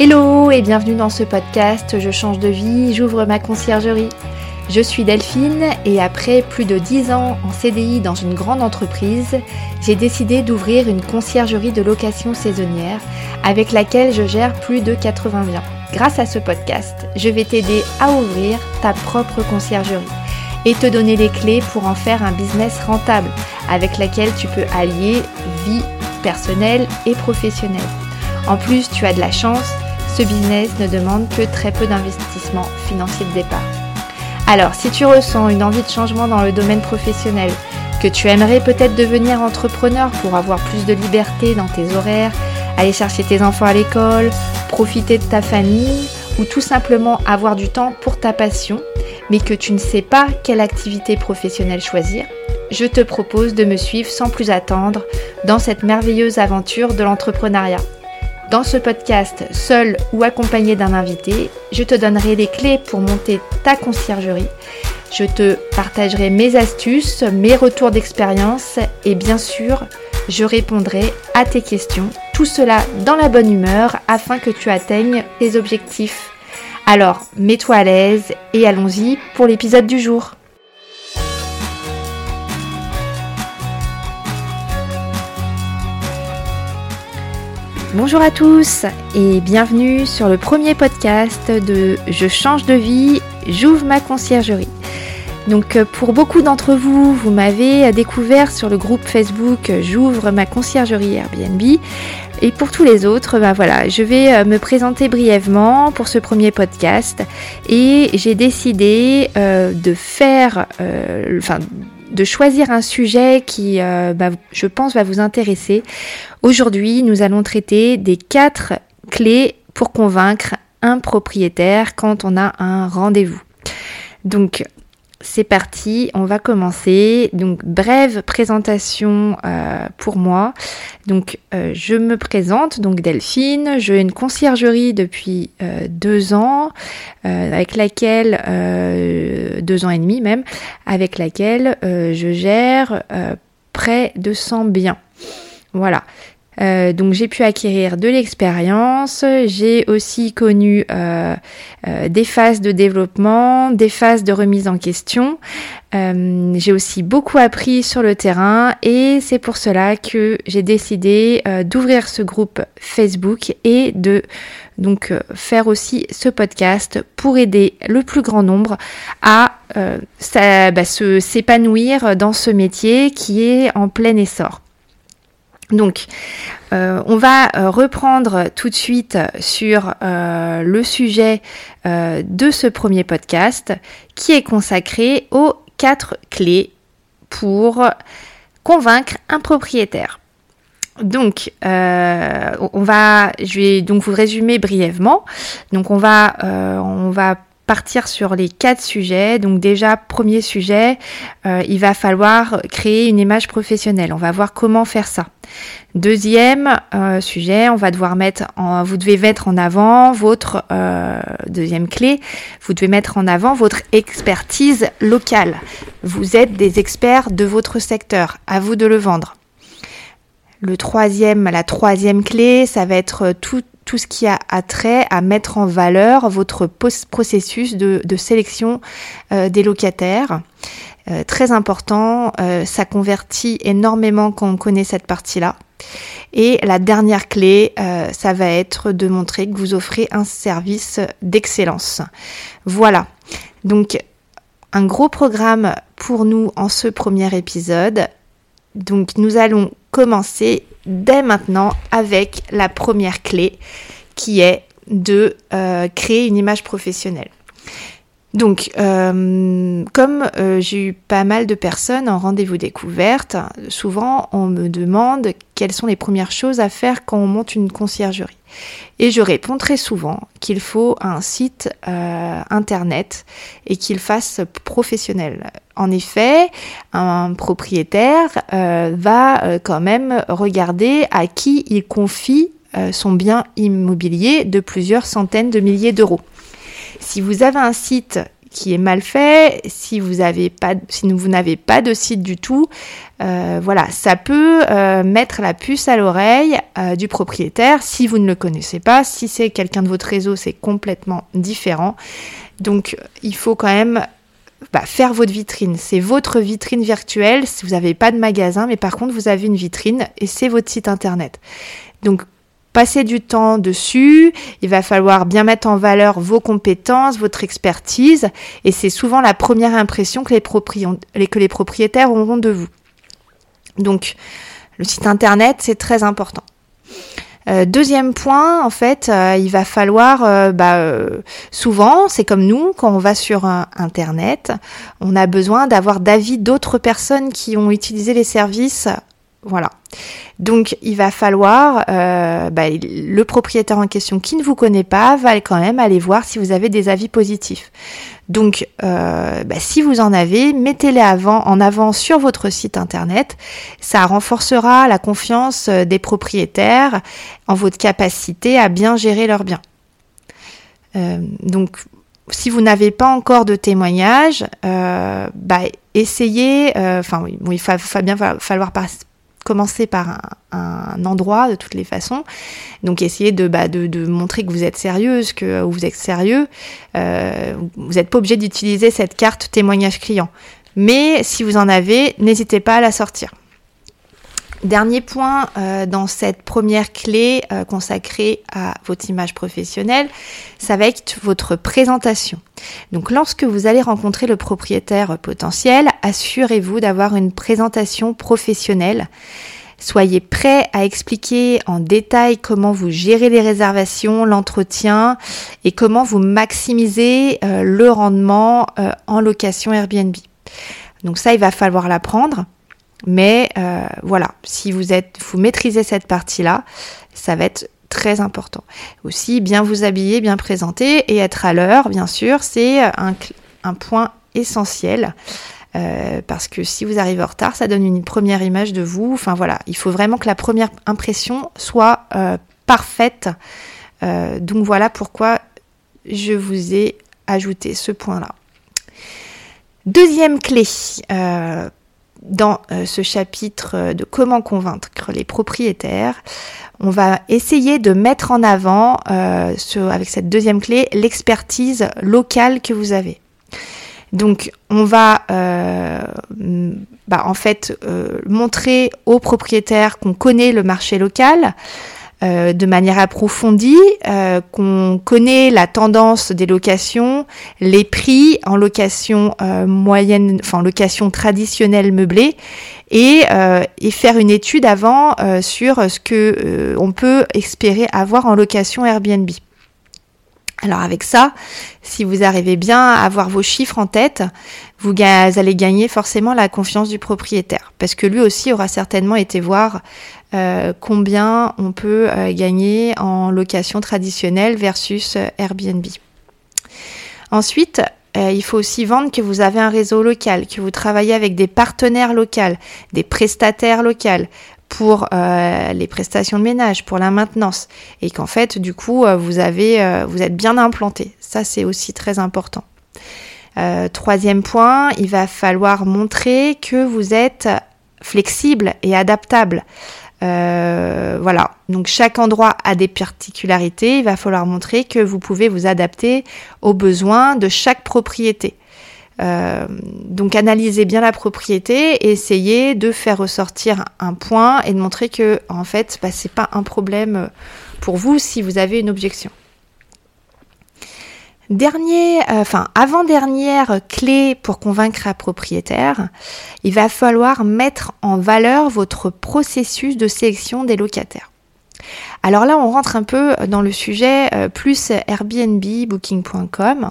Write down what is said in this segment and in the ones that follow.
Hello et bienvenue dans ce podcast Je change de vie, j'ouvre ma conciergerie. Je suis Delphine et après plus de 10 ans en CDI dans une grande entreprise, j'ai décidé d'ouvrir une conciergerie de location saisonnière avec laquelle je gère plus de 80 biens. Grâce à ce podcast, je vais t'aider à ouvrir ta propre conciergerie et te donner les clés pour en faire un business rentable avec laquelle tu peux allier vie personnelle et professionnelle. En plus, tu as de la chance ce business ne demande que très peu d'investissement financier de départ. Alors, si tu ressens une envie de changement dans le domaine professionnel, que tu aimerais peut-être devenir entrepreneur pour avoir plus de liberté dans tes horaires, aller chercher tes enfants à l'école, profiter de ta famille ou tout simplement avoir du temps pour ta passion, mais que tu ne sais pas quelle activité professionnelle choisir, je te propose de me suivre sans plus attendre dans cette merveilleuse aventure de l'entrepreneuriat. Dans ce podcast, seul ou accompagné d'un invité, je te donnerai les clés pour monter ta conciergerie. Je te partagerai mes astuces, mes retours d'expérience et bien sûr, je répondrai à tes questions. Tout cela dans la bonne humeur afin que tu atteignes tes objectifs. Alors, mets-toi à l'aise et allons-y pour l'épisode du jour. Bonjour à tous et bienvenue sur le premier podcast de Je change de vie, j'ouvre ma conciergerie. Donc euh, pour beaucoup d'entre vous, vous m'avez découvert sur le groupe Facebook J'ouvre ma conciergerie Airbnb. Et pour tous les autres, ben voilà, je vais euh, me présenter brièvement pour ce premier podcast. Et j'ai décidé euh, de faire, enfin, de choisir un sujet qui, bah, je pense, va vous intéresser. Aujourd'hui, nous allons traiter des quatre clés pour convaincre un propriétaire quand on a un rendez-vous. Donc, c'est parti, on va commencer. Donc, brève présentation euh, pour moi. Donc, euh, je me présente, donc Delphine. J'ai une conciergerie depuis euh, deux ans, avec laquelle, deux ans et demi même, avec laquelle je gère près de 100 biens. Voilà. Euh, donc j'ai pu acquérir de l'expérience, j'ai aussi connu euh, euh, des phases de développement, des phases de remise en question. j'ai aussi beaucoup appris sur le terrain et c'est pour cela que j'ai décidé d'ouvrir ce groupe Facebook et de donc faire aussi ce podcast pour aider le plus grand nombre à bah, s'épanouir dans ce métier qui est en plein essor. Donc, euh, on va euh, reprendre tout de suite sur euh, le sujet de ce premier podcast qui est consacré aux quatre clés pour convaincre un propriétaire. Donc, on va, je vais donc vous résumer brièvement. Donc, on va, on va partir sur les quatre sujets. Donc déjà, premier sujet, euh, il va falloir créer une image professionnelle. On va voir comment faire ça. Deuxième euh, sujet, on va devoir mettre en, vous devez mettre en avant votre euh, deuxième clé, vous devez mettre en avant votre expertise locale. Vous êtes des experts de votre secteur, à vous de le vendre. Le troisième, la troisième clé, ça va être tout, tout ce qui a trait à mettre en valeur votre processus de, sélection euh, des locataires. Euh, très important, euh, ça convertit énormément quand on connaît cette partie-là. Et la dernière clé, ça va être de montrer que vous offrez un service d'excellence. Voilà. Donc, un gros programme pour nous en ce premier épisode. Donc, nous allons commencer dès maintenant avec la première clé qui est de euh, créer une image professionnelle. Donc, euh, comme euh, j'ai eu pas mal de personnes en rendez-vous découverte, souvent on me demande quelles sont les premières choses à faire quand on monte une conciergerie. Et je réponds très souvent qu'il faut un site internet et qu'il fasse professionnel. En effet, un propriétaire va quand même regarder à qui il confie son bien immobilier de plusieurs centaines de milliers d'euros. Si vous avez un site qui est mal fait, si vous n'avez pas de site du tout, euh, voilà, ça peut euh, mettre la puce à l'oreille euh, du propriétaire si vous ne le connaissez pas. Si c'est quelqu'un de votre réseau, c'est complètement différent. Donc, il faut quand même bah, faire votre vitrine. C'est votre vitrine virtuelle. Si vous n'avez pas de magasin, mais par contre, vous avez une vitrine et c'est votre site internet. Donc, passer du temps dessus, il va falloir bien mettre en valeur vos compétences, votre expertise, et c'est souvent la première impression que les propriétaires auront de vous. Donc, le site internet, c'est très important. Euh, deuxième point, en fait, euh, il va falloir, euh, bah, souvent, c'est comme nous, quand on va sur Internet, on a besoin d'avoir d'avis d'autres personnes qui ont utilisé les services voilà. Donc il va falloir, euh, bah, le propriétaire en question qui ne vous connaît pas va quand même aller voir si vous avez des avis positifs. Donc euh, bah, si vous en avez, mettez-les en avant sur votre site internet. Ça renforcera la confiance euh, des propriétaires en votre capacité à bien gérer leurs biens. donc si vous n'avez pas encore de témoignages, bah, essayez, enfin il va, bien falloir commencer par un, endroit de toutes les façons. Donc essayez de, bah, de, montrer que vous êtes sérieuse, que vous êtes sérieux. Euh, vous n'êtes pas obligé d'utiliser cette carte témoignage client. Mais si vous en avez, n'hésitez pas à la sortir. Dernier point euh, dans cette première clé euh, consacrée à votre image professionnelle, ça va être votre présentation. Donc lorsque vous allez rencontrer le propriétaire potentiel, assurez-vous d'avoir une présentation professionnelle. Soyez prêt à expliquer en détail comment vous gérez les réservations, l'entretien et comment vous maximisez euh, le rendement en location Airbnb. Donc ça, il va falloir l'apprendre. Mais euh, voilà, si vous êtes, vous maîtrisez cette partie-là, ça va être très important. Aussi, bien vous habiller, bien présenter et être à l'heure, bien sûr, c'est un, point essentiel. Euh, parce que si vous arrivez en retard, ça donne une première image de vous. Enfin voilà, il faut vraiment que la première impression soit euh, parfaite. Donc voilà pourquoi je vous ai ajouté ce point-là. Deuxième clé, dans euh, ce chapitre euh, de comment convaincre les propriétaires, on va essayer de mettre en avant, euh, avec cette deuxième clé, l'expertise locale que vous avez. Donc, on va bah, en fait montrer aux propriétaires qu'on connaît le marché local, euh, de manière approfondie, euh, qu'on connaît la tendance des locations, les prix en location euh, moyenne, enfin location traditionnelle meublée, et, et faire une étude avant sur ce que on peut espérer avoir en location Airbnb. Alors avec ça, si vous arrivez bien à avoir vos chiffres en tête, vous, allez gagner forcément la confiance du propriétaire, parce que lui aussi aura certainement été voir euh, combien on peut euh, gagner en location traditionnelle versus euh, Airbnb. Ensuite, il faut aussi vendre que vous avez un réseau local, que vous travaillez avec des partenaires locaux, des prestataires locaux pour les prestations de ménage, pour la maintenance, et qu'en fait, du coup, vous avez, vous êtes bien implanté. Ça, c'est aussi très important. troisième point, il va falloir montrer que vous êtes flexible et adaptable. Euh, voilà, donc chaque endroit a des particularités. Il va falloir montrer que vous pouvez vous adapter aux besoins de chaque propriété. Euh, donc analysez bien la propriété et essayez de faire ressortir un point et de montrer que en fait bah, c'est pas un problème pour vous si vous avez une objection. Dernier, euh, enfin avant-dernière clé pour convaincre un propriétaire, il va falloir mettre en valeur votre processus de sélection des locataires. Alors là, on rentre un peu dans le sujet euh, plus Airbnb, Booking.com.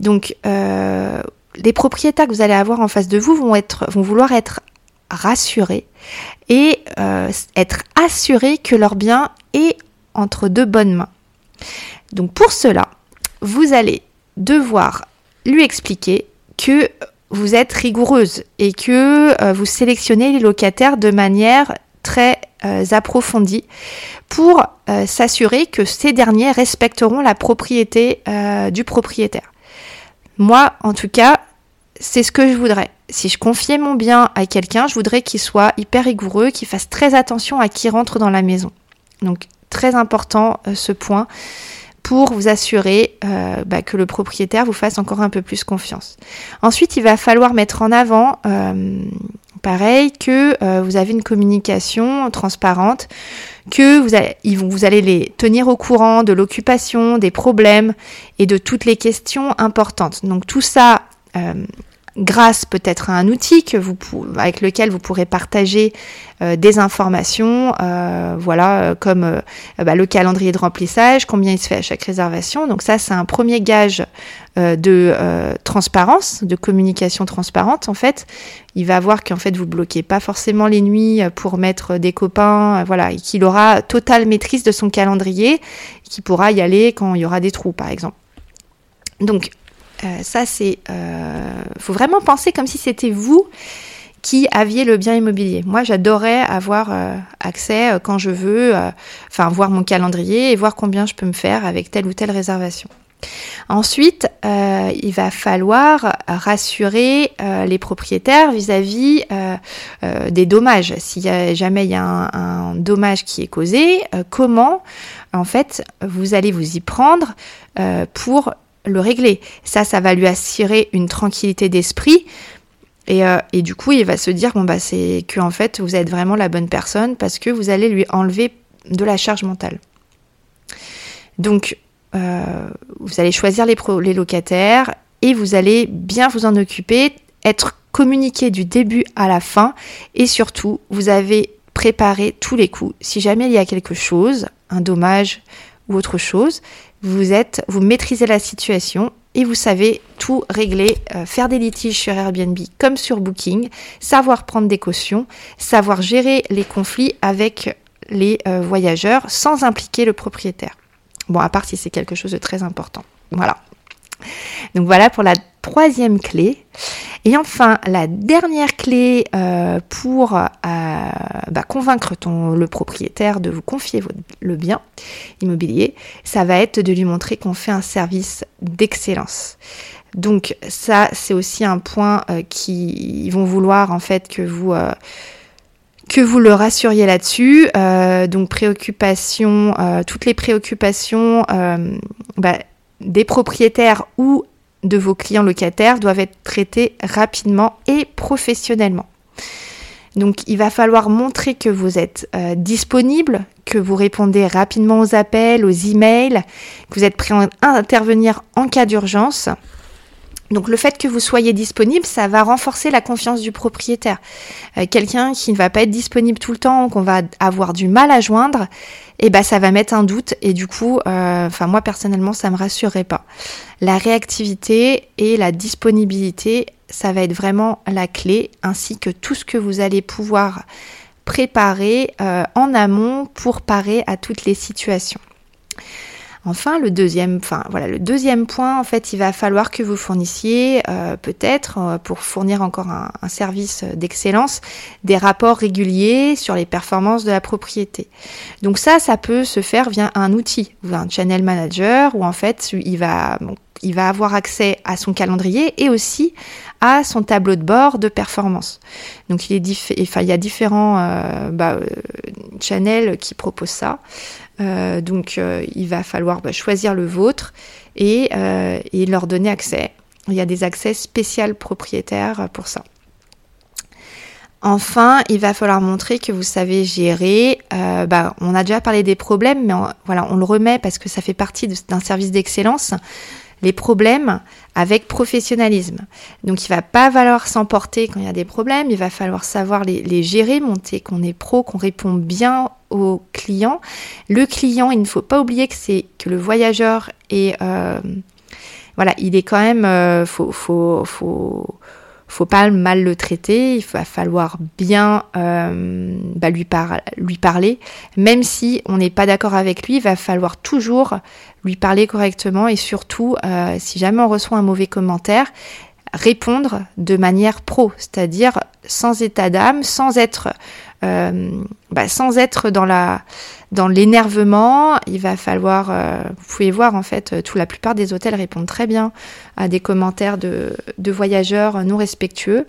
Donc, euh, les propriétaires que vous allez avoir en face de vous vont être, vont vouloir être rassurés et être assurés que leur bien est entre de bonnes mains. Donc pour cela, vous allez devoir lui expliquer que vous êtes rigoureuse et que euh, vous sélectionnez les locataires de manière très euh, approfondie pour euh, s'assurer que ces derniers respecteront la propriété du propriétaire. Moi, en tout cas, c'est ce que je voudrais. Si je confiais mon bien à quelqu'un, je voudrais qu'il soit hyper rigoureux, qu'il fasse très attention à qui rentre dans la maison. Donc très important ce point pour vous assurer euh, bah, que le propriétaire vous fasse encore un peu plus confiance. Ensuite, il va falloir mettre en avant, euh, pareil, que vous avez une communication transparente, que vous allez, vous allez les tenir au courant de l'occupation, des problèmes et de toutes les questions importantes. Donc tout ça, grâce peut-être à un outil avec lequel vous pourrez partager euh, des informations, euh, voilà, euh, comme bah, le calendrier de remplissage, combien il se fait à chaque réservation. Donc ça, c'est un premier gage de transparence, de communication transparente. En fait, il va voir qu'en fait vous bloquez pas forcément les nuits pour mettre des copains, voilà, et qu'il aura totale maîtrise de son calendrier, qui pourra y aller quand il y aura des trous, par exemple. Donc euh, ça, c'est. Euh, faut vraiment penser comme si c'était vous qui aviez le bien immobilier. Moi, j'adorais avoir euh, accès quand je veux, enfin, voir mon calendrier et voir combien je peux me faire avec telle ou telle réservation. Ensuite, il va falloir rassurer les propriétaires vis-à-vis des dommages. Si jamais il y a un, un, dommage qui est causé, comment en fait vous allez vous y prendre pour le régler. Ça, ça va lui assurer une tranquillité d'esprit. Et, euh, et, du coup, il va se dire, bon, bah, c'est que, en fait, vous êtes vraiment la bonne personne parce que vous allez lui enlever de la charge mentale. Donc, euh, vous allez choisir les, les locataires et vous allez bien vous en occuper, être communiqué du début à la fin et surtout, vous avez préparé tous les coups. Si jamais il y a quelque chose, un dommage ou autre chose, vous êtes, vous maîtrisez la situation et vous savez tout régler, euh, faire des litiges sur Airbnb comme sur Booking, savoir prendre des cautions, savoir gérer les conflits avec les euh, voyageurs sans impliquer le propriétaire. Bon, à part si c'est quelque chose de très important. Voilà. Donc voilà pour la troisième clé. Et enfin, la dernière clé euh, pour euh, bah, convaincre ton, le propriétaire de vous confier le bien immobilier, ça va être de lui montrer qu'on fait un service d'excellence. Donc ça, c'est aussi un point euh, qui vont vouloir en fait que vous que vous le rassuriez là-dessus. donc préoccupations, toutes les préoccupations bah, des propriétaires ou de vos clients locataires doivent être traités rapidement et professionnellement. Donc il va falloir montrer que vous êtes euh, disponible, que vous répondez rapidement aux appels, aux emails, que vous êtes prêt à intervenir en cas d'urgence. Donc le fait que vous soyez disponible, ça va renforcer la confiance du propriétaire. Euh, quelqu'un qui ne va pas être disponible tout le temps, qu'on va avoir du mal à joindre, eh ben ça va mettre un doute et du coup, euh, enfin moi personnellement, ça me rassurerait pas. La réactivité et la disponibilité, ça va être vraiment la clé, ainsi que tout ce que vous allez pouvoir préparer euh, en amont pour parer à toutes les situations. Enfin, le deuxième, enfin voilà, le deuxième point, en fait, il va falloir que vous fournissiez euh, peut-être euh, pour fournir encore un, service d'excellence des rapports réguliers sur les performances de la propriété. Donc ça, ça peut se faire via un outil, un channel manager, où en fait, il va il va avoir accès à son calendrier et aussi à son tableau de bord de performance. Donc il, y a différents euh, bah, channels qui proposent ça. Euh, donc euh, il va falloir bah, choisir le vôtre et, euh, et, leur donner accès. Il y a des accès spéciaux propriétaires pour ça. Enfin, il va falloir montrer que vous savez gérer. bah, on a déjà parlé des problèmes, mais voilà, on le remet parce que ça fait partie d'un service d'excellence les problèmes avec professionnalisme. Donc il va pas falloir s'emporter quand il y a des problèmes, il va falloir savoir les, gérer, monter qu'on est pro, qu'on répond bien aux clients. Le client, il ne faut pas oublier que c'est que le voyageur est euh, voilà, il est quand même euh, faut faut pas mal le traiter, il va falloir bien euh, bah, lui, parler, même si on n'est pas d'accord avec lui, il va falloir toujours lui parler correctement et surtout, euh, si jamais on reçoit un mauvais commentaire, répondre de manière pro, c'est-à-dire sans état d'âme, sans être bah, sans être dans la dans l'énervement, il va falloir, euh, vous pouvez voir en fait, tout la plupart des hôtels répondent très bien à des commentaires de, de voyageurs non respectueux.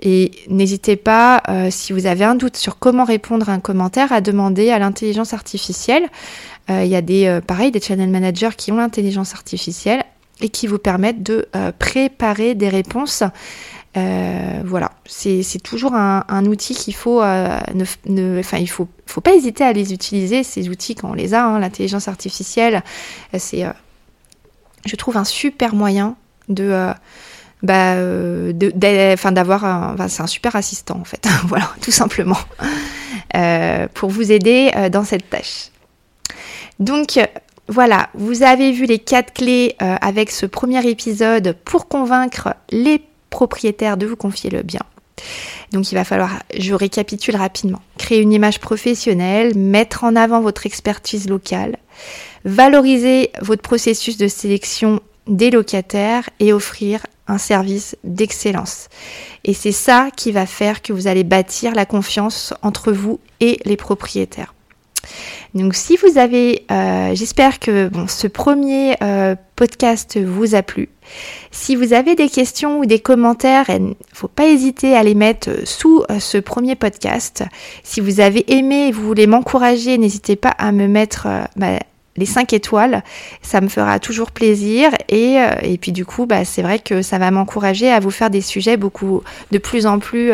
Et n'hésitez pas, euh, si vous avez un doute sur comment répondre à un commentaire, à demander à l'intelligence artificielle. Il y a des, pareil, des channel managers qui ont l'intelligence artificielle et qui vous permettent de préparer des réponses euh, voilà, c'est toujours un, outil qu'il faut, euh, ne, enfin, il faut, faut pas hésiter à les utiliser ces outils quand on les a. Hein, L'intelligence artificielle, euh, c'est, je trouve, un super moyen de, bah, d'avoir, c'est un super assistant en fait. voilà, tout simplement, pour vous aider dans cette tâche. Donc voilà, vous avez vu les quatre clés avec ce premier épisode pour convaincre les propriétaire de vous confier le bien. Donc il va falloir, je récapitule rapidement, créer une image professionnelle, mettre en avant votre expertise locale, valoriser votre processus de sélection des locataires et offrir un service d'excellence. Et c'est ça qui va faire que vous allez bâtir la confiance entre vous et les propriétaires. Donc si vous avez, euh, j'espère que ce premier euh, podcast vous a plu. Si vous avez des questions ou des commentaires, il ne faut pas hésiter à les mettre sous euh, ce premier podcast. Si vous avez aimé et vous voulez m'encourager, n'hésitez pas à me mettre bah, les 5 étoiles. Ça me fera toujours plaisir. Et, puis du coup, bah, c'est vrai que ça va m'encourager à vous faire des sujets beaucoup de plus en plus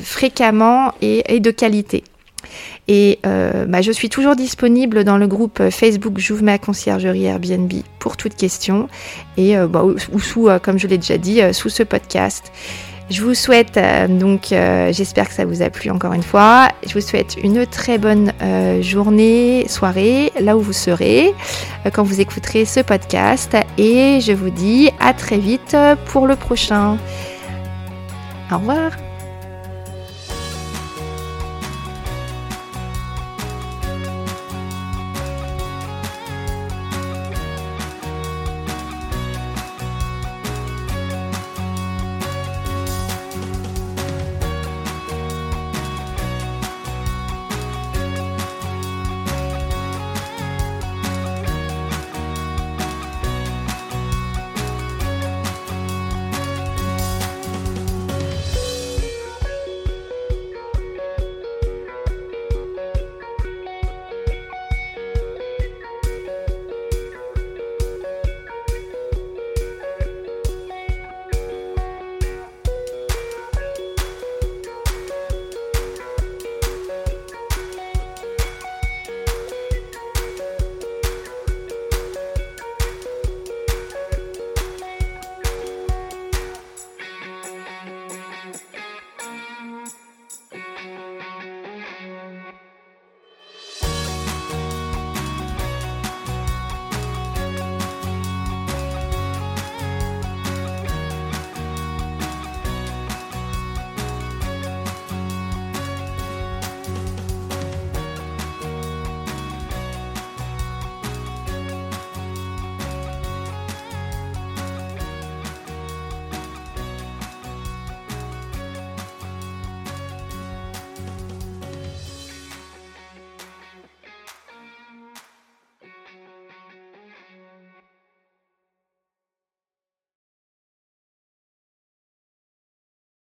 fréquemment et de qualité. Et euh, bah, je suis toujours disponible dans le groupe Facebook J'ouvre ma conciergerie Airbnb pour toute question et euh, bah, ou, sous, euh, comme je l'ai déjà dit, sous ce podcast. Je vous souhaite donc, j'espère que ça vous a plu encore une fois. Je vous souhaite une très bonne journée, soirée, là où vous serez quand vous écouterez ce podcast. Et je vous dis à très vite pour le prochain. Au revoir.